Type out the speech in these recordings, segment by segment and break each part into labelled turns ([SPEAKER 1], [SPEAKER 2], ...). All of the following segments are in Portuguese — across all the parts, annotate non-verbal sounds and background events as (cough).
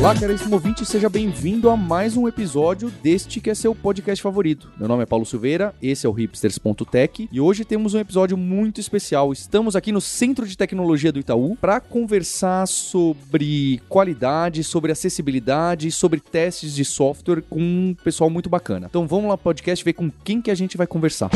[SPEAKER 1] Olá, caríssimo ouvinte, seja bem-vindo a mais um episódio deste que é seu podcast favorito. Meu nome é Paulo Silveira, esse é o hipsters.tech e hoje temos um episódio muito especial. Estamos aqui no Centro de Tecnologia do Itaú para conversar sobre qualidade, sobre acessibilidade, sobre testes de software com um pessoal muito bacana. Então vamos lá, podcast, ver com quem que a gente vai conversar.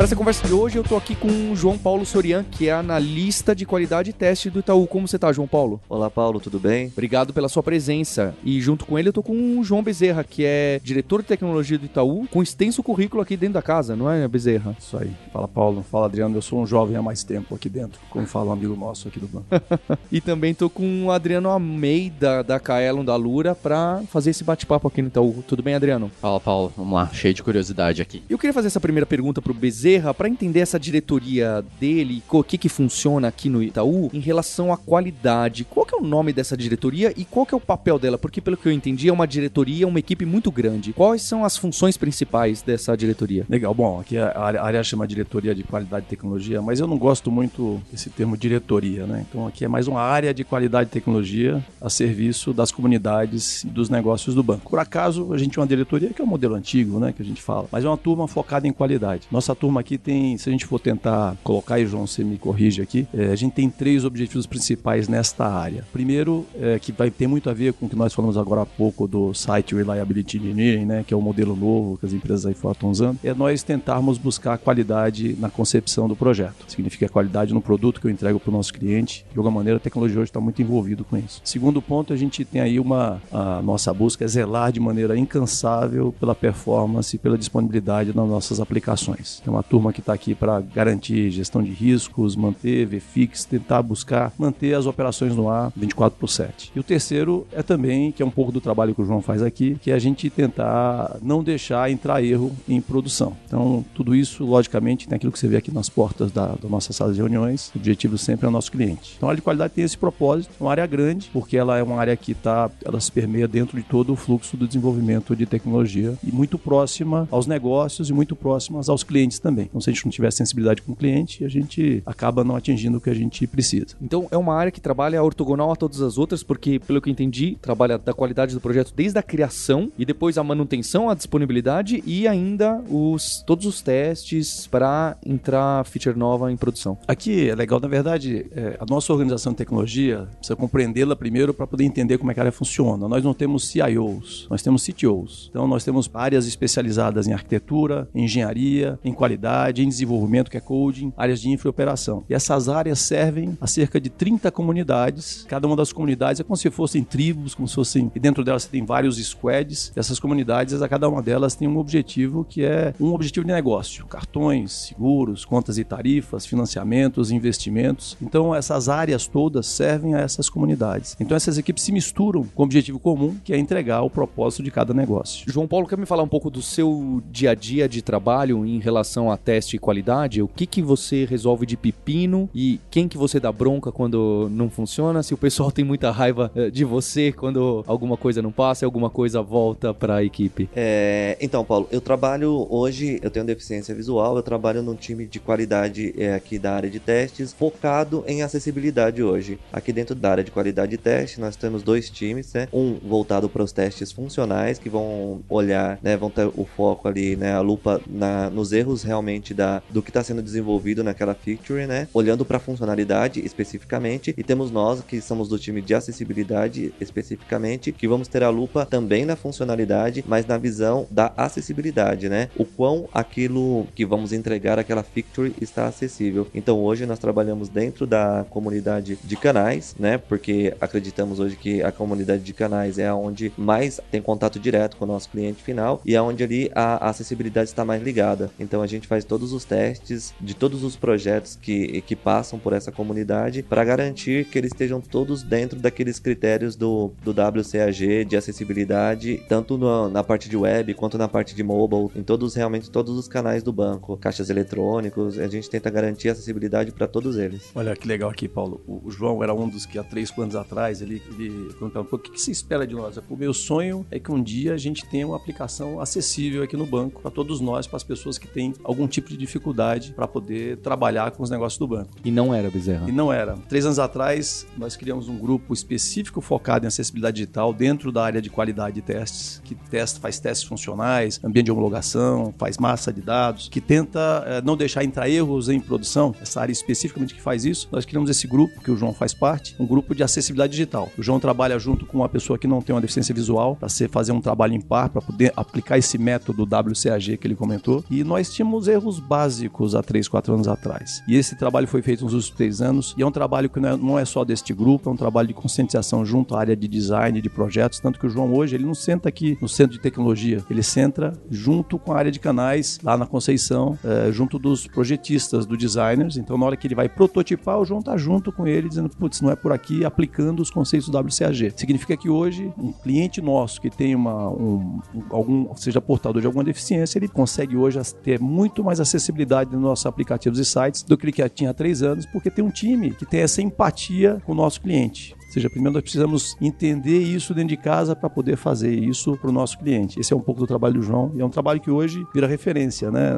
[SPEAKER 1] Para essa conversa de hoje, eu tô aqui com o João Paulo Sorian, que é analista de qualidade e teste do Itaú. Como você tá, João Paulo?
[SPEAKER 2] Olá, Paulo, tudo bem?
[SPEAKER 1] Obrigado pela sua presença. E junto com ele, eu tô com o João Bezerra, que é diretor de tecnologia do Itaú, com extenso currículo aqui dentro da casa, não é, Bezerra?
[SPEAKER 3] Isso aí. Fala, Paulo. Fala, Adriano. Eu sou um jovem há mais tempo aqui dentro, como fala um amigo nosso aqui do banco. (laughs)
[SPEAKER 1] e também tô com o Adriano Almeida, da Kaelon da Lura, para fazer esse bate-papo aqui no Itaú. Tudo bem, Adriano?
[SPEAKER 4] Fala, Paulo. Vamos lá. Cheio de curiosidade aqui.
[SPEAKER 1] Eu queria fazer essa primeira pergunta pro Bezerra para entender essa diretoria dele, o que que funciona aqui no Itaú em relação à qualidade. Qual que é o nome dessa diretoria e qual que é o papel dela? Porque pelo que eu entendi é uma diretoria, uma equipe muito grande. Quais são as funções principais dessa diretoria?
[SPEAKER 3] Legal, bom, aqui a área, chama diretoria de qualidade e tecnologia, mas eu não gosto muito desse termo diretoria, né? Então aqui é mais uma área de qualidade e tecnologia a serviço das comunidades e dos negócios do banco. Por acaso, a gente tem uma diretoria que é um modelo antigo, né, que a gente fala, mas é uma turma focada em qualidade. Nossa turma aqui tem, se a gente for tentar colocar, e João, você me corrige aqui, é, a gente tem três objetivos principais nesta área. Primeiro, é, que vai ter muito a ver com o que nós falamos agora há pouco do Site Reliability Engineering, né, que é o modelo novo que as empresas aí estão usando, é nós tentarmos buscar qualidade na concepção do projeto. Significa qualidade no produto que eu entrego para o nosso cliente. De alguma maneira, a tecnologia hoje está muito envolvido com isso. Segundo ponto, a gente tem aí uma a nossa busca é zelar de maneira incansável pela performance e pela disponibilidade das nossas aplicações. É uma turma que está aqui para garantir gestão de riscos, manter VFix, tentar buscar manter as operações no ar 24 por 7. E o terceiro é também, que é um pouco do trabalho que o João faz aqui, que é a gente tentar não deixar entrar erro em produção. Então, tudo isso, logicamente, tem aquilo que você vê aqui nas portas da, da nossa sala de reuniões, o objetivo sempre é o nosso cliente. Então, a área de qualidade tem esse propósito, é uma área grande, porque ela é uma área que tá, ela se permeia dentro de todo o fluxo do desenvolvimento de tecnologia e muito próxima aos negócios e muito próximas aos clientes também. Então, se a gente não tivesse sensibilidade com o cliente, a gente acaba não atingindo o que a gente precisa.
[SPEAKER 1] Então é uma área que trabalha ortogonal a todas as outras, porque, pelo que eu entendi, trabalha da qualidade do projeto desde a criação e depois a manutenção, a disponibilidade e ainda os todos os testes para entrar feature nova em produção.
[SPEAKER 3] Aqui é legal, na verdade, é, a nossa organização de tecnologia precisa compreendê-la primeiro para poder entender como é que a área funciona. Nós não temos CIOs, nós temos CTOs. Então nós temos áreas especializadas em arquitetura, em engenharia, em qualidade, em desenvolvimento desenvolvimento, que é coding, áreas de infra e operação. E essas áreas servem a cerca de 30 comunidades. Cada uma das comunidades é como se fossem tribos, como se fossem. E dentro delas você tem vários squads. Essas comunidades, a cada uma delas tem um objetivo que é um objetivo de negócio: cartões, seguros, contas e tarifas, financiamentos, investimentos. Então, essas áreas todas servem a essas comunidades. Então, essas equipes se misturam com o objetivo comum, que é entregar o propósito de cada negócio.
[SPEAKER 1] João Paulo, quer me falar um pouco do seu dia a dia de trabalho em relação a teste e qualidade? o que que você resolve de pepino e quem que você dá bronca quando não funciona, se o pessoal (laughs) tem muita raiva eh, de você quando alguma coisa não passa e alguma coisa volta para a equipe.
[SPEAKER 2] É, então, Paulo, eu trabalho hoje, eu tenho deficiência visual, eu trabalho num time de qualidade é, aqui da área de testes, focado em acessibilidade hoje. Aqui dentro da área de qualidade de teste, nós temos dois times, né? Um voltado para os testes funcionais, que vão olhar, né, vão ter o foco ali, né, a lupa na, nos erros realmente da, do que está sendo desenvolvido naquela feature, né? Olhando para a funcionalidade especificamente, e temos nós que somos do time de acessibilidade especificamente, que vamos ter a lupa também na funcionalidade, mas na visão da acessibilidade, né? O quão aquilo que vamos entregar aquela feature está acessível. Então hoje nós trabalhamos dentro da comunidade de canais, né? Porque acreditamos hoje que a comunidade de canais é onde mais tem contato direto com o nosso cliente final e é ali a acessibilidade está mais ligada. Então a gente faz todos os testes de todos os projetos que, que passam por essa comunidade para garantir que eles estejam todos dentro daqueles critérios do, do WCAG de acessibilidade, tanto na, na parte de web quanto na parte de mobile, em todos realmente todos os canais do banco, caixas eletrônicos, a gente tenta garantir acessibilidade para todos eles.
[SPEAKER 3] Olha que legal aqui, Paulo. O, João era um dos que há três anos atrás ele, ele perguntava: o que, que se espera de nós? O meu sonho é que um dia a gente tenha uma aplicação acessível aqui no banco para todos nós, para as pessoas que têm algum tipo de dificuldade para poder trabalhar com os negócios do banco.
[SPEAKER 1] E não era, Bezerra?
[SPEAKER 3] E não era. Três anos atrás, nós criamos um grupo específico focado em acessibilidade digital dentro da área de qualidade de testes, que testa, faz testes funcionais, ambiente de homologação, faz massa de dados, que tenta é, não deixar entrar erros em produção, essa área especificamente que faz isso. Nós criamos esse grupo, que o João faz parte, um grupo de acessibilidade digital. O João trabalha junto com uma pessoa que não tem uma deficiência visual, para fazer um trabalho em par, para poder aplicar esse método WCAG que ele comentou. E nós tínhamos erros básicos há 3, 4 anos atrás. E esse trabalho foi feito nos últimos três anos, e é um trabalho que não é, é só deste grupo, é um trabalho de conscientização junto à área de design, de projetos, tanto que o João hoje, ele não senta aqui no centro de tecnologia, ele senta junto com a área de canais, lá na Conceição, é, junto dos projetistas, do designers, então na hora que ele vai prototipar, o João tá junto com ele, dizendo, putz, não é por aqui, aplicando os conceitos do WCAG. Significa que hoje, um cliente nosso que tem uma, um, algum, seja portador de alguma deficiência, ele consegue hoje ter muito mais acessibilidade nos nossos aplicativos e sites do que ele tinha há três anos, porque tem um time que tem essa empatia com o nosso cliente. Seja, primeiro nós precisamos entender isso dentro de casa para poder fazer isso para o nosso cliente. Esse é um pouco do trabalho do João e é um trabalho que hoje vira referência, né?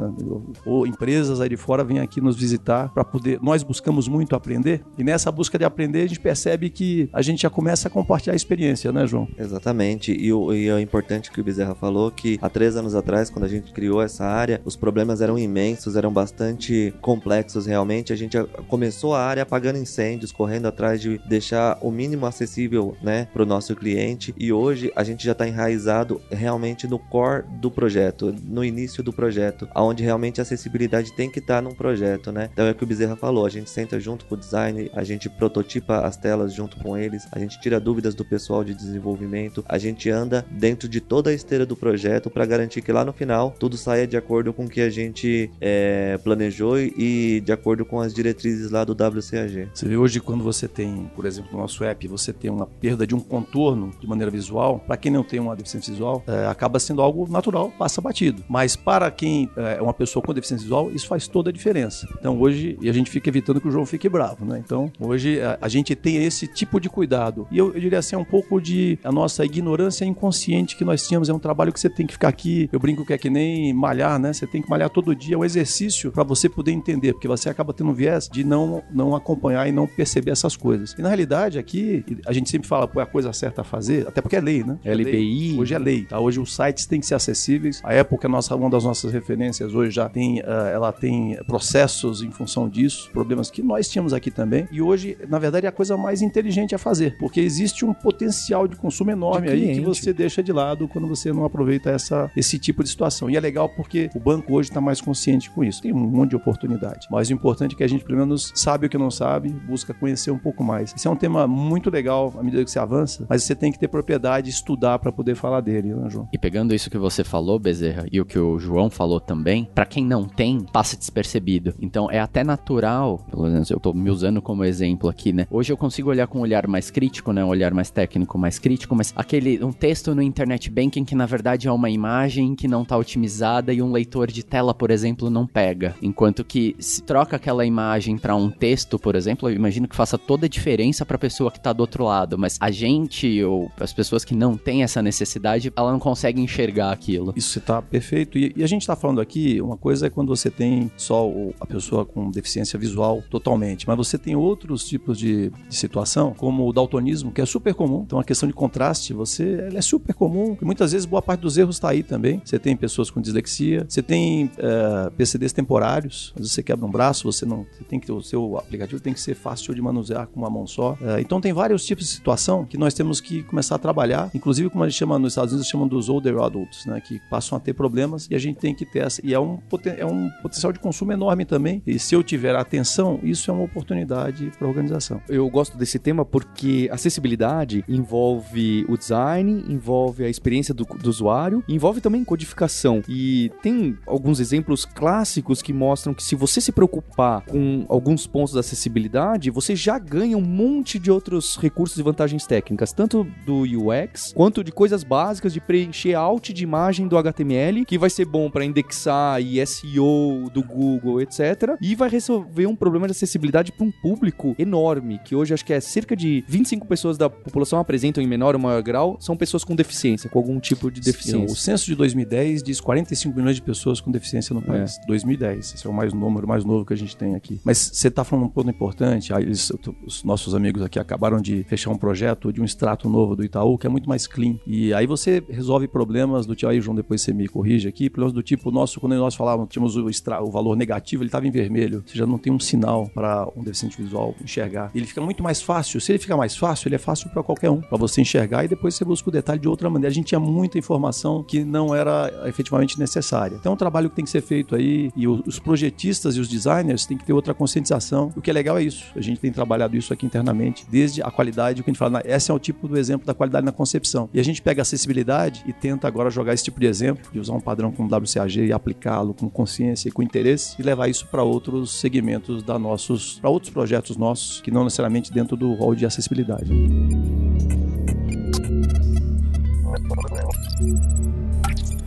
[SPEAKER 3] Ou empresas aí de fora vêm aqui nos visitar para poder. Nós buscamos muito aprender e nessa busca de aprender a gente percebe que a gente já começa a compartilhar a experiência, né, João?
[SPEAKER 2] Exatamente. E, o, e é importante que o Bezerra falou que há três anos atrás, quando a gente criou essa área, os problemas eram imensos, eram bastante complexos realmente. A gente começou a área apagando incêndios, correndo atrás de deixar o mínimo acessível, né, para o nosso cliente. E hoje a gente já está enraizado realmente no core do projeto, no início do projeto, aonde realmente a acessibilidade tem que estar tá num projeto, né? Então é o que o Bezerra falou, a gente senta junto com o design, a gente prototipa as telas junto com eles, a gente tira dúvidas do pessoal de desenvolvimento, a gente anda dentro de toda a esteira do projeto para garantir que lá no final tudo saia de acordo com o que a gente é, planejou e de acordo com as diretrizes lá do WCAG.
[SPEAKER 3] Você vê hoje quando você tem, por exemplo, no nosso app você tem uma perda de um contorno de maneira visual, para quem não tem uma deficiência visual, é, acaba sendo algo natural, passa batido. Mas para quem é uma pessoa com deficiência visual, isso faz toda a diferença. Então hoje, e a gente fica evitando que o João fique bravo, né? Então hoje a, a gente tem esse tipo de cuidado. E eu, eu, diria assim, é um pouco de a nossa ignorância inconsciente que nós tínhamos. É um trabalho que você tem que ficar aqui. Eu brinco que é que nem malhar, né? Você tem que malhar todo dia. É um exercício para você poder entender, porque você acaba tendo um viés de não, não acompanhar e não perceber essas coisas. E na realidade, aqui a gente sempre fala, pô, é a coisa certa a fazer, até porque é lei, né?
[SPEAKER 1] É LBI.
[SPEAKER 3] Lei. Hoje é lei, tá? Hoje os sites têm que ser acessíveis. A época, nossa, uma das nossas referências hoje já tem, uh, ela tem processos em função disso, problemas que nós tínhamos aqui também. E hoje, na verdade, é a coisa mais inteligente a fazer, porque existe um potencial de consumo enorme de aí que você deixa de lado quando você não aproveita essa, esse tipo de situação. E é legal porque o banco hoje está mais consciente com isso. Tem um monte de oportunidade. Mas o importante é que a gente, pelo menos, sabe o que não sabe, busca conhecer um pouco mais. Esse é um tema muito legal à medida que você avança, mas você tem que ter propriedade, estudar para poder falar dele, né, João?
[SPEAKER 4] E pegando isso que você falou, Bezerra, e o que o João falou também, para quem não tem, passa despercebido. Então é até natural, pelo menos eu tô me usando como exemplo aqui, né? Hoje eu consigo olhar com um olhar mais crítico, né? Um olhar mais técnico, mais crítico, mas aquele um texto no internet banking que na verdade é uma imagem que não tá otimizada e um leitor de tela, por exemplo, não pega. Enquanto que se troca aquela imagem para um texto, por exemplo, eu imagino que faça toda a diferença para a pessoa que tá do outro lado, mas a gente ou as pessoas que não têm essa necessidade, ela não consegue enxergar aquilo.
[SPEAKER 3] Isso está perfeito. E, e, a gente está falando aqui, uma coisa é quando você tem só a pessoa com deficiência visual totalmente, mas você tem outros tipos de, de, situação, como o daltonismo, que é super comum. Então a questão de contraste, você é super comum. E muitas vezes boa parte dos erros está aí também. Você tem pessoas com dislexia, você tem é, PCDs temporários. Às vezes você quebra um braço, você não, você tem que o seu aplicativo tem que ser fácil de manusear com uma mão só. É, então tem vários tipos de situação que nós temos que começar a trabalhar, inclusive como a gente chama nos Estados Unidos, chamam dos older adults, né, que passam a ter problemas e a gente tem que ter essa, e é um, é um potencial de consumo enorme também. E se eu tiver atenção, isso é uma oportunidade para a organização.
[SPEAKER 1] Eu gosto desse tema porque acessibilidade envolve o design, envolve a experiência do, do usuário, envolve também codificação. E tem alguns exemplos clássicos que mostram que se você se preocupar com alguns pontos da acessibilidade, você já ganha um monte de outros recursos e vantagens técnicas, tanto do UX quanto de coisas básicas de preencher alt de imagem do HTML, que vai ser bom para indexar e SEO do Google, etc. E vai resolver um problema de acessibilidade para um público enorme, que hoje acho que é cerca de 25 pessoas da população apresentam em menor ou maior grau, são pessoas com deficiência, com algum tipo de deficiência.
[SPEAKER 3] Sim, o censo de 2010 diz 45 milhões de pessoas com deficiência no é. país. É. 2010, esse é o mais número mais novo que a gente tem aqui. Mas você está falando um ponto importante, eles, os nossos amigos aqui acabaram de fechar um projeto de um extrato novo do Itaú, que é muito mais clean. E aí você resolve problemas do tipo, aí João, depois você me corrige aqui, problemas do tipo, nosso, quando nós falávamos, tínhamos o, extra, o valor negativo, ele estava em vermelho. Você já não tem um sinal para um deficiente visual enxergar. Ele fica muito mais fácil. Se ele fica mais fácil, ele é fácil para qualquer um, para você enxergar e depois você busca o detalhe de outra maneira. A gente tinha muita informação que não era efetivamente necessária. Então é um trabalho que tem que ser feito aí e os projetistas e os designers têm que ter outra conscientização. O que é legal é isso. A gente tem trabalhado isso aqui internamente, desde a qualidade, o que a gente fala, esse é o tipo do exemplo da qualidade na concepção. E a gente pega a acessibilidade e tenta agora jogar esse tipo de exemplo, de usar um padrão como WCAG e aplicá-lo com consciência e com interesse e levar isso para outros segmentos da nossos, para outros projetos nossos que não necessariamente dentro do rol de acessibilidade.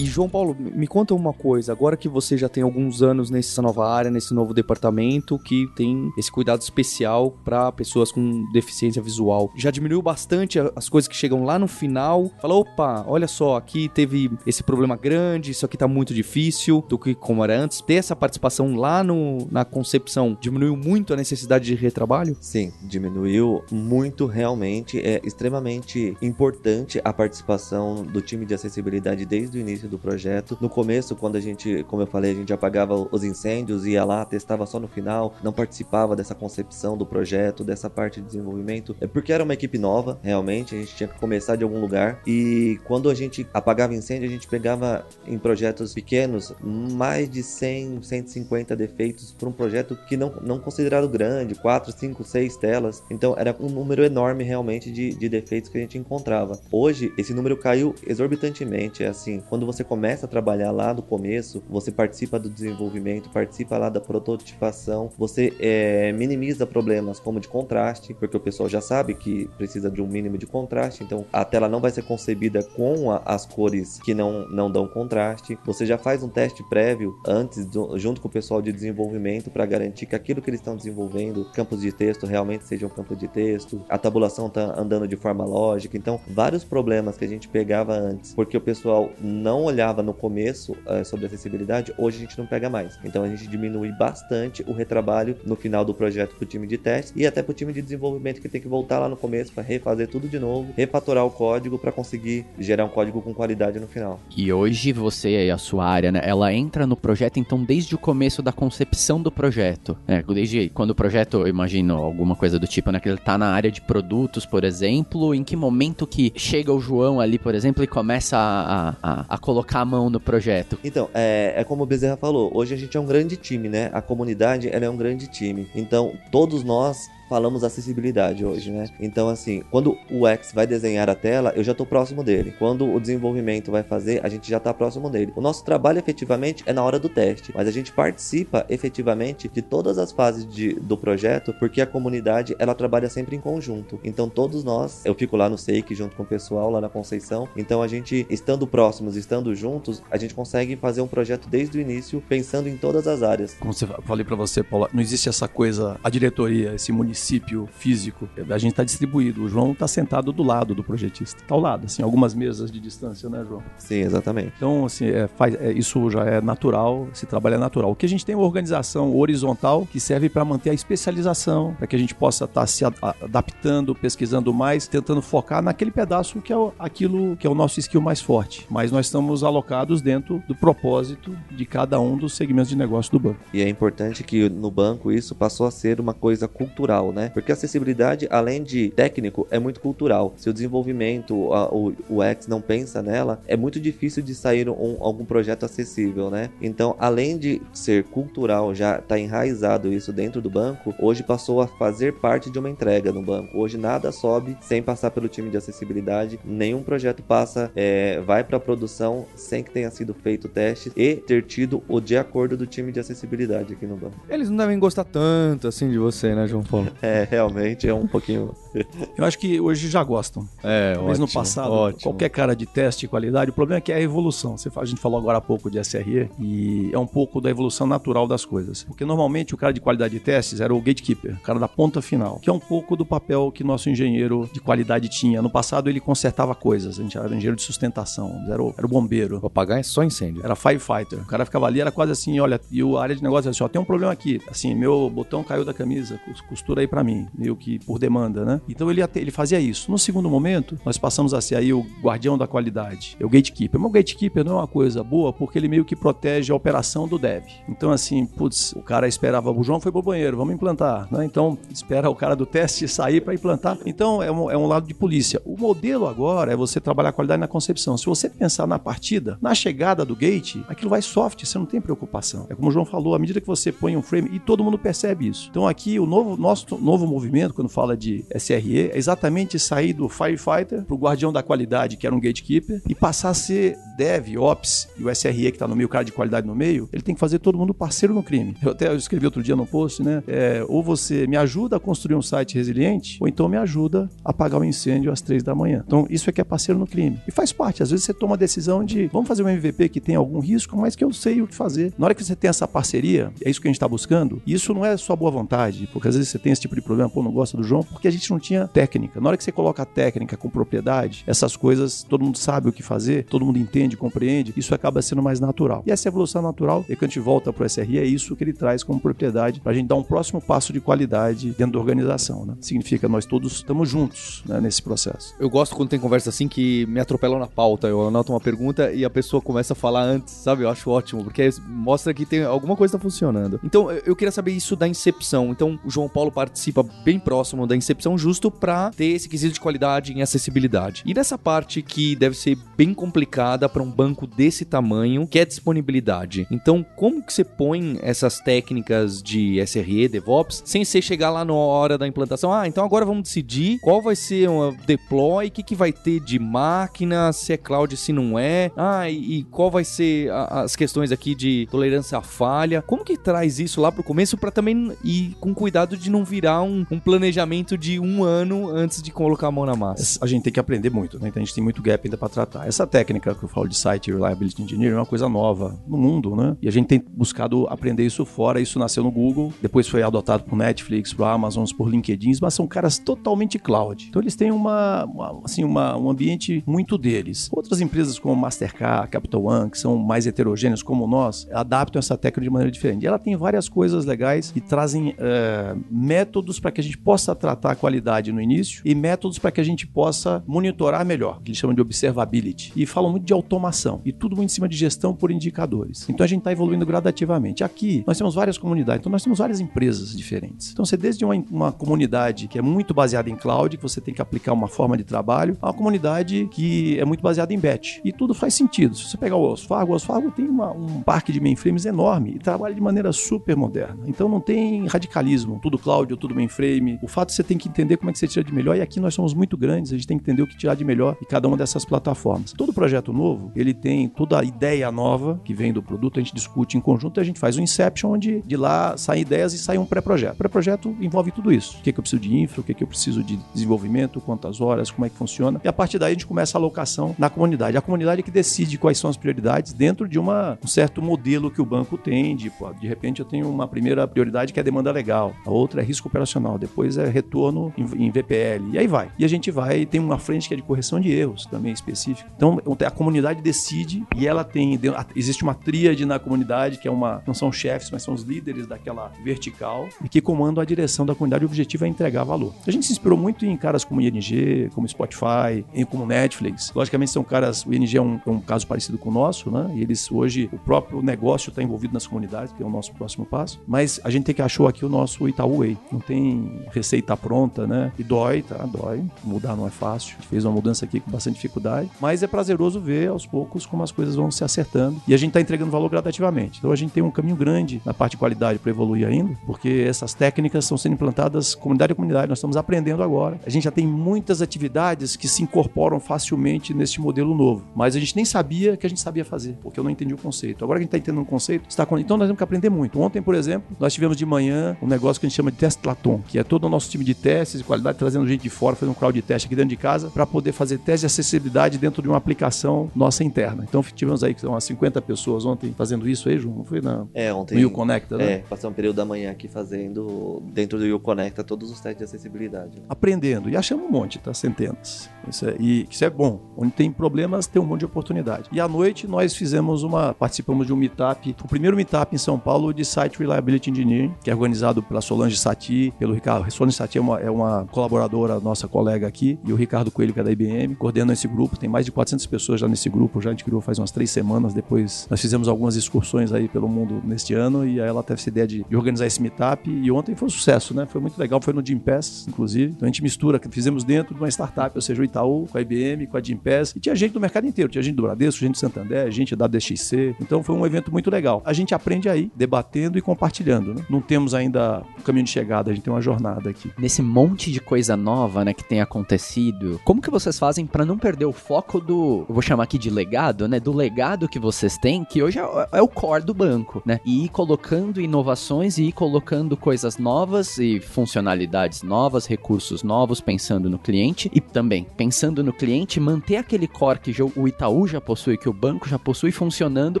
[SPEAKER 1] E João Paulo, me conta uma coisa, agora que você já tem alguns anos nessa nova área, nesse novo departamento que tem esse cuidado especial para pessoas com deficiência visual, já diminuiu bastante as coisas que chegam lá no final? Fala, opa, olha só, aqui teve esse problema grande, isso aqui tá muito difícil do que como era antes. Ter essa participação lá no, na concepção diminuiu muito a necessidade de retrabalho?
[SPEAKER 2] Sim, diminuiu muito realmente. É extremamente importante a participação do time de acessibilidade desde o início do projeto. No começo, quando a gente, como eu falei, a gente apagava os incêndios, ia lá, testava só no final, não participava dessa concepção do projeto, dessa parte de desenvolvimento. É porque era uma equipe nova, realmente, a gente tinha que começar de algum lugar. E quando a gente apagava incêndio, a gente pegava em projetos pequenos mais de 100, 150 defeitos para um projeto que não, não considerado grande, 4, 5, 6 telas. Então era um número enorme realmente de, de defeitos que a gente encontrava. Hoje, esse número caiu exorbitantemente. É assim, quando você começa a trabalhar lá do começo, você participa do desenvolvimento, participa lá da prototipação, você é, minimiza problemas como de contraste, porque o pessoal já sabe que precisa de um mínimo de contraste, então a tela não vai ser concebida com a, as cores que não, não dão contraste. Você já faz um teste prévio antes, do, junto com o pessoal de desenvolvimento, para garantir que aquilo que eles estão desenvolvendo, campos de texto, realmente sejam campos de texto, a tabulação está andando de forma lógica. Então, vários problemas que a gente pegava antes, porque o pessoal não não olhava no começo uh, sobre acessibilidade, hoje a gente não pega mais. Então a gente diminui bastante o retrabalho no final do projeto para o time de teste e até para o time de desenvolvimento que tem que voltar lá no começo para refazer tudo de novo, refatorar o código para conseguir gerar um código com qualidade no final.
[SPEAKER 4] E hoje você e a sua área, né, ela entra no projeto então desde o começo da concepção do projeto, né? Desde quando o projeto, eu imagino alguma coisa do tipo, né, que ele tá na área de produtos, por exemplo, em que momento que chega o João ali, por exemplo, e começa a, a, a colocar a mão no projeto?
[SPEAKER 2] Então, é, é como o Bezerra falou, hoje a gente é um grande time, né? A comunidade ela é um grande time. Então, todos nós falamos acessibilidade hoje, né? Então, assim, quando o X vai desenhar a tela, eu já estou próximo dele. Quando o desenvolvimento vai fazer, a gente já está próximo dele. O nosso trabalho efetivamente é na hora do teste, mas a gente participa efetivamente de todas as fases de, do projeto, porque a comunidade ela trabalha sempre em conjunto. Então, todos nós, eu fico lá no Seik junto com o pessoal lá na Conceição. Então, a gente estando próximos, estando juntos, a gente consegue fazer um projeto desde o início, pensando em todas as áreas.
[SPEAKER 3] Como eu falei para você, Paula, não existe essa coisa, a diretoria, esse município princípio físico. A gente está distribuído. O João está sentado do lado do projetista. Está ao lado, assim, algumas mesas de distância, né, João?
[SPEAKER 2] Sim, exatamente.
[SPEAKER 3] Então, assim, é, faz, é, isso já é natural, esse trabalho é natural. O que a gente tem é uma organização horizontal que serve para manter a especialização, para que a gente possa estar tá se adaptando, pesquisando mais, tentando focar naquele pedaço que é o, aquilo que é o nosso skill mais forte. Mas nós estamos alocados dentro do propósito de cada um dos segmentos de negócio do banco.
[SPEAKER 2] E é importante que no banco isso passou a ser uma coisa cultural né? Porque acessibilidade, além de técnico, é muito cultural. Se o desenvolvimento, a, o, o X não pensa nela, é muito difícil de sair um, algum projeto acessível, né? Então, além de ser cultural, já está enraizado isso dentro do banco, hoje passou a fazer parte de uma entrega no banco. Hoje nada sobe sem passar pelo time de acessibilidade, nenhum projeto passa, é, vai para produção sem que tenha sido feito teste e ter tido o de acordo do time de acessibilidade aqui no banco.
[SPEAKER 1] Eles não devem gostar tanto assim de você, né, João Paulo?
[SPEAKER 2] É, realmente é um pouquinho. (laughs)
[SPEAKER 3] Eu acho que hoje já gostam.
[SPEAKER 1] É,
[SPEAKER 3] Talvez
[SPEAKER 1] ótimo,
[SPEAKER 3] no passado,
[SPEAKER 1] ótimo.
[SPEAKER 3] qualquer cara de teste de qualidade, o problema é que é a evolução. Você, a gente falou agora há pouco de SRE e é um pouco da evolução natural das coisas. Porque normalmente o cara de qualidade de testes era o gatekeeper, o cara da ponta final, que é um pouco do papel que nosso engenheiro de qualidade tinha. No passado ele consertava coisas, a gente era engenheiro de sustentação, era o, era o bombeiro.
[SPEAKER 1] Pra apagar é só incêndio.
[SPEAKER 3] Era firefighter. O cara ficava ali, era quase assim, olha, e o área de negócio era assim, ó, tem um problema aqui. Assim, meu botão caiu da camisa, cos- costura aí pra mim, meio que por demanda, né? Então ele, ele fazia isso. No segundo momento, nós passamos a ser aí o guardião da qualidade, é o gatekeeper. Mas o gatekeeper não é uma coisa boa porque ele meio que protege a operação do dev. Então assim, putz, o cara esperava, o João foi pro banheiro, vamos implantar, né? Então espera o cara do teste (laughs) sair para implantar. Então é um, é um lado de polícia. O modelo agora é você trabalhar a qualidade na concepção. Se você pensar na partida, na chegada do gate, aquilo vai soft, você não tem preocupação. É como o João falou, à medida que você põe um frame, e todo mundo percebe isso. Então aqui o novo, nosso novo movimento, quando fala de SRE, é exatamente sair do firefighter pro guardião da qualidade, que era um gatekeeper, e passar a ser dev, ops, e o SRE que tá no meio, o cara de qualidade no meio, ele tem que fazer todo mundo parceiro no crime. Eu até escrevi outro dia no post, né? É, ou você me ajuda a construir um site resiliente, ou então me ajuda a apagar o incêndio às três da manhã. Então, isso é que é parceiro no crime. E faz parte. Às vezes você toma a decisão de vamos fazer um MVP que tem algum risco, mas que eu sei o que fazer. Na hora que você tem essa parceria, é isso que a gente está buscando, e isso não é só boa vontade, porque às vezes você tem esse tipo de problema, pô, não gosta do João, porque a gente não tinha técnica. Na hora que você coloca a técnica com propriedade, essas coisas, todo mundo sabe o que fazer, todo mundo entende, compreende, isso acaba sendo mais natural. E essa evolução natural, e quando a gente volta para o SRI, é isso que ele traz como propriedade para a gente dar um próximo passo de qualidade dentro da organização. Né? Significa nós todos estamos juntos né, nesse processo.
[SPEAKER 1] Eu gosto quando tem conversa assim que me atropelam na pauta. Eu anoto uma pergunta e a pessoa começa a falar antes, sabe? Eu acho ótimo, porque mostra que tem alguma coisa tá funcionando. Então, eu queria saber isso da incepção. Então, o João Paulo participa bem próximo da incepção justo pra ter esse quesito de qualidade em acessibilidade. E nessa parte que deve ser bem complicada pra um banco desse tamanho, que é disponibilidade. Então, como que você põe essas técnicas de SRE, DevOps, sem você chegar lá na hora da implantação? Ah, então agora vamos decidir qual vai ser uma deploy, o que, que vai ter de máquina, se é cloud, se não é. Ah, e, e qual vai ser a- as questões aqui de tolerância à falha. Como que traz isso lá pro começo para também ir com cuidado de não virar um, um planejamento de um ano antes de colocar a mão na massa?
[SPEAKER 3] A gente tem que aprender muito, né? Então a gente tem muito gap ainda para tratar. Essa técnica que eu falo de Site Reliability Engineering é uma coisa nova no mundo, né? E a gente tem buscado aprender isso fora. Isso nasceu no Google, depois foi adotado por Netflix, por Amazon, por LinkedIn, mas são caras totalmente cloud. Então eles têm uma, uma- assim, uma, um ambiente muito deles. Outras empresas como Mastercard, Capital One, que são mais heterogêneas como nós, adaptam essa técnica de maneira diferente. E ela tem várias coisas legais e trazem eh, métodos para que a gente possa tratar a qualidade no início e métodos para que a gente possa monitorar melhor, que eles chamam de observability. E falam muito de automação e tudo muito em cima de gestão por indicadores. Então a gente está evoluindo gradativamente. Aqui nós temos várias comunidades, então nós temos várias empresas diferentes. Então você desde uma, uma comunidade que é muito baseada em cloud, que você tem que aplicar uma forma de trabalho, a uma comunidade que é muito baseada em batch. E tudo faz sentido. Se você pegar o Wells Fargo, o Wells Fargo tem uma- um parque de mainframes enorme e trabalha de maneira super moderna. Então não tem radicalismo, tudo cloud ou tudo mainframe. O fato é que você tem que entender como é que você tira de melhor e aqui nós somos muito grandes, a gente tem que entender o que tirar de melhor em cada uma dessas plataformas. Todo projeto novo, ele tem toda a ideia nova que vem do produto, a gente discute em conjunto e a gente faz um inception onde de lá saem ideias e sai um pré-projeto. Pré-projeto envolve tudo isso. O que, é que eu preciso de infra, o que, é que eu preciso de desenvolvimento, quantas horas, como é que funciona. E a partir daí a gente começa a alocação na comunidade. A comunidade é que decide quais são as prioridades dentro de uma, um certo modelo que o banco tem. De, pô, de repente eu tenho uma primeira prioridade que é demanda legal, a outra é risco operacional, depois é retorno em, em VPL. E aí vai. E a gente vai, tem uma frente que é de correção de erros também específica. Então a comunidade comunidade decide e ela tem. Existe uma tríade na comunidade, que é uma. Não são chefes, mas são os líderes daquela vertical, e que comandam a direção da comunidade. O objetivo é entregar valor. A gente se inspirou muito em caras como ING, como Spotify, como Netflix. Logicamente, são caras. O ING é um, é um caso parecido com o nosso, né? E eles hoje, o próprio negócio está envolvido nas comunidades, que é o nosso próximo passo. Mas a gente tem que achou aqui o nosso Itaú Way. Não tem receita pronta, né? E dói, tá? Dói. Mudar não é fácil. A gente fez uma mudança aqui com bastante dificuldade, mas é prazeroso ver aos poucos como as coisas vão se acertando e a gente está entregando valor gradativamente. Então a gente tem um caminho grande na parte de qualidade para evoluir ainda, porque essas técnicas estão sendo implantadas comunidade a comunidade. Nós estamos aprendendo agora. A gente já tem muitas atividades que se incorporam facilmente neste modelo novo, mas a gente nem sabia que a gente sabia fazer, porque eu não entendi o conceito. Agora que a gente está entendendo o conceito, está então nós temos que aprender muito. Ontem, por exemplo, nós tivemos de manhã um negócio que a gente chama de teste Laton, que é todo o nosso time de testes de qualidade trazendo gente de fora, fazendo um crowd teste aqui dentro de casa para poder fazer teste de acessibilidade dentro de uma aplicação nossa interna. Então tivemos aí umas 50 pessoas ontem fazendo isso aí, João? Não foi na,
[SPEAKER 2] é, ontem,
[SPEAKER 3] no Uconnecta, né?
[SPEAKER 2] É, passei um período da manhã aqui fazendo dentro do Uconnecta todos os testes de acessibilidade.
[SPEAKER 3] Aprendendo. E achamos um monte, tá? Centenas. Isso é, e isso é bom. Onde tem problemas, tem um monte de oportunidade. E à noite nós fizemos uma. participamos de um meetup, o primeiro meetup em São Paulo de Site Reliability Engineering, que é organizado pela Solange Sati, pelo Ricardo. Solange Sati é uma, é uma colaboradora, nossa colega aqui, e o Ricardo Coelho, que é da IBM, coordenam esse grupo. Tem mais de 400 pessoas já nesse grupo, já a gente criou faz umas três semanas. Depois nós fizemos algumas excursões aí pelo mundo neste ano, e aí ela teve essa ideia de, organizar esse meetup. E ontem foi um sucesso, né? Foi muito legal, foi no Jim Pass, inclusive. Então a gente mistura, fizemos dentro de uma startup, ou seja, o Itaú, com a IBM, com a Gimpass, e tinha gente do mercado inteiro, tinha gente do Bradesco, gente do Santander, gente da DXC. Então foi um evento muito legal. A gente aprende aí, debatendo e compartilhando, né? Não temos ainda o caminho de chegada, a gente tem uma jornada aqui.
[SPEAKER 4] Nesse monte de coisa nova, né, que tem acontecido, como que vocês fazem para não perder o foco do, eu vou chamar aqui de legado, né, do legado que vocês têm, que hoje é, é o core do banco, né? E ir colocando inovações e ir colocando coisas novas e funcionalidades novas, recursos novos, pensando no cliente e também pensando no cliente, manter aquele core que o Itaú já possui, que o banco já possui funcionando,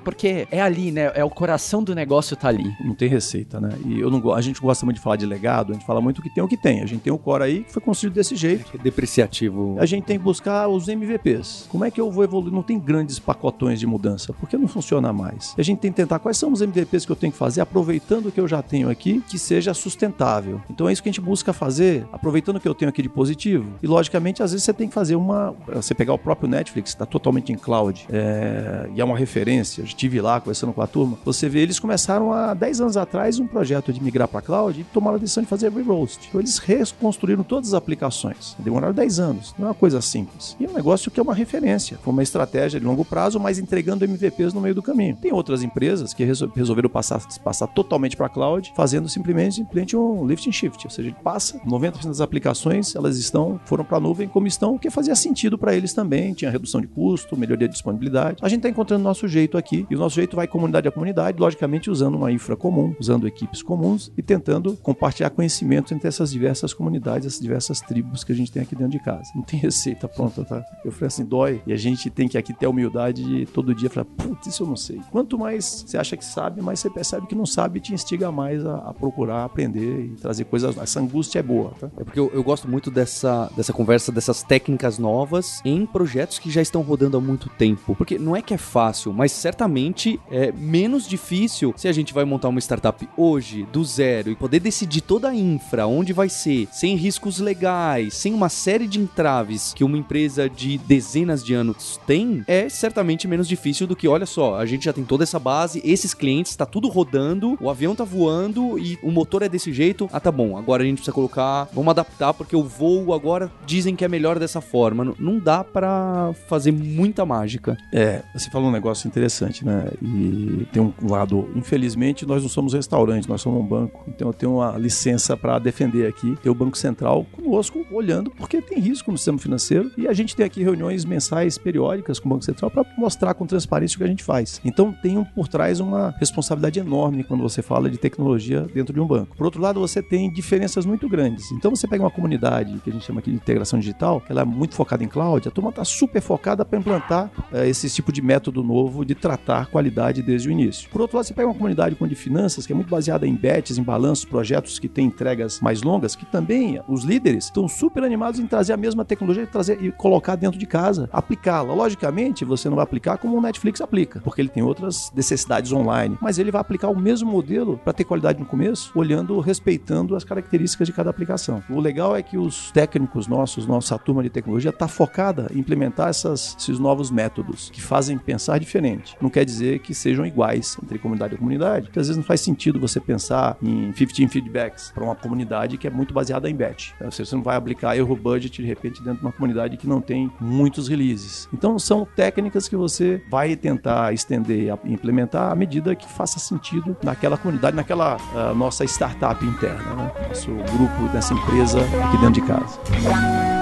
[SPEAKER 4] porque é ali, né? É o coração do negócio tá ali.
[SPEAKER 3] Não tem receita, né? E eu não, a gente gosta muito de falar de legado, a gente fala muito que tem o que tem. A gente tem o core aí que foi construído desse jeito.
[SPEAKER 1] É depreciativo.
[SPEAKER 3] A gente tem que buscar os MVPs. Como é que eu vou evoluir? Não tem grandes pacotões de mudança, porque não funciona mais. A gente tem que tentar quais são os MVPs que eu tenho que fazer, aproveitando o que eu já tenho aqui, que seja sustentável. Então é isso que a gente busca fazer, aproveitando o que eu tenho aqui de positivo. E logicamente, às vezes você tem que fazer uma. Você pegar o próprio Netflix, está totalmente em cloud, é, e é uma referência. Eu estive lá conversando com a turma. Você vê, eles começaram há 10 anos atrás um projeto de migrar para cloud e tomaram a decisão de fazer re-roast. Então eles reconstruíram todas as aplicações. Demoraram 10 anos. Não é uma coisa simples. E é um negócio que é uma referência. Foi uma estratégia de longo prazo, mas entregando MVPs no meio do caminho. Tem outras empresas que resolveram passar, passar totalmente para cloud, fazendo simplesmente, simplesmente um lift and shift. Ou seja, ele passa 90% das aplicações, elas estão foram para a nuvem como estão, o que fazia sentido para eles também. Tinha redução de custo, melhoria de disponibilidade. A gente está encontrando o nosso jeito aqui e o nosso jeito vai comunidade a comunidade, logicamente usando uma infra comum, usando equipes comuns e tentando compartilhar conhecimento entre essas diversas comunidades, essas diversas tribos que a gente tem aqui dentro de casa. Não tem receita pronta, tá? Eu falei assim, dói. E a gente tem que aqui ter a humildade de todo dia falar, putz, isso eu não sei. Quanto mais você acha que sabe, mais você percebe que não sabe e te instiga mais a, a procurar aprender e trazer coisas. Essa angústia é boa, tá?
[SPEAKER 1] É porque eu, eu gosto muito dessa, dessa conversa, dessas técnicas novas em projetos que já estão rodando há muito tempo. Porque não é que é fácil, mas certamente é menos difícil se a gente vai montar uma startup hoje, do zero, e poder decidir toda a infra, onde vai ser, sem riscos legais, sem uma série de entraves que uma empresa de dezenas de anos tem, é certamente menos difícil do que, olha só, a gente já tem toda essa base, esses clientes, tá tudo rodando, o avião tá voando e o motor é desse jeito. Ah, tá bom, agora a gente precisa colocar, vamos adaptar porque o voo agora dizem que é melhor dessa forma. Não dá para fazer muita mágica.
[SPEAKER 3] É, você falou um negócio interessante, né? E tem um lado, infelizmente, nós não somos restaurante, nós somos um banco. Então eu tenho uma licença para defender aqui, ter o Banco Central conosco, olhando, porque tem risco no sistema financeiro. E a gente tem aqui reuniões mensais periódicas com Banco Central para mostrar com transparência o que a gente faz. Então tem um, por trás uma responsabilidade enorme quando você fala de tecnologia dentro de um banco. Por outro lado, você tem diferenças muito grandes. Então você pega uma comunidade que a gente chama aqui de integração digital, ela é muito focada em cloud, a turma está super focada para implantar uh, esse tipo de método novo de tratar qualidade desde o início. Por outro lado, você pega uma comunidade com de finanças que é muito baseada em bets, em balanços, projetos que têm entregas mais longas, que também os líderes estão super animados em trazer a mesma tecnologia e trazer e colocar dentro de casa, aplicá-la. Logicamente Obviamente, você não vai aplicar como o Netflix aplica, porque ele tem outras necessidades online, mas ele vai aplicar o mesmo modelo para ter qualidade no começo, olhando, respeitando as características de cada aplicação. O legal é que os técnicos nossos, nossa turma de tecnologia, está focada em implementar essas, esses novos métodos que fazem pensar diferente. Não quer dizer que sejam iguais entre comunidade e comunidade, porque às vezes não faz sentido você pensar em 15 feedbacks para uma comunidade que é muito baseada em batch. Você não vai aplicar erro budget de repente dentro de uma comunidade que não tem muitos releases. Então são técnicas que você vai tentar estender e implementar à medida que faça sentido naquela comunidade, naquela uh, nossa startup interna, né? nosso grupo dessa empresa aqui dentro de casa.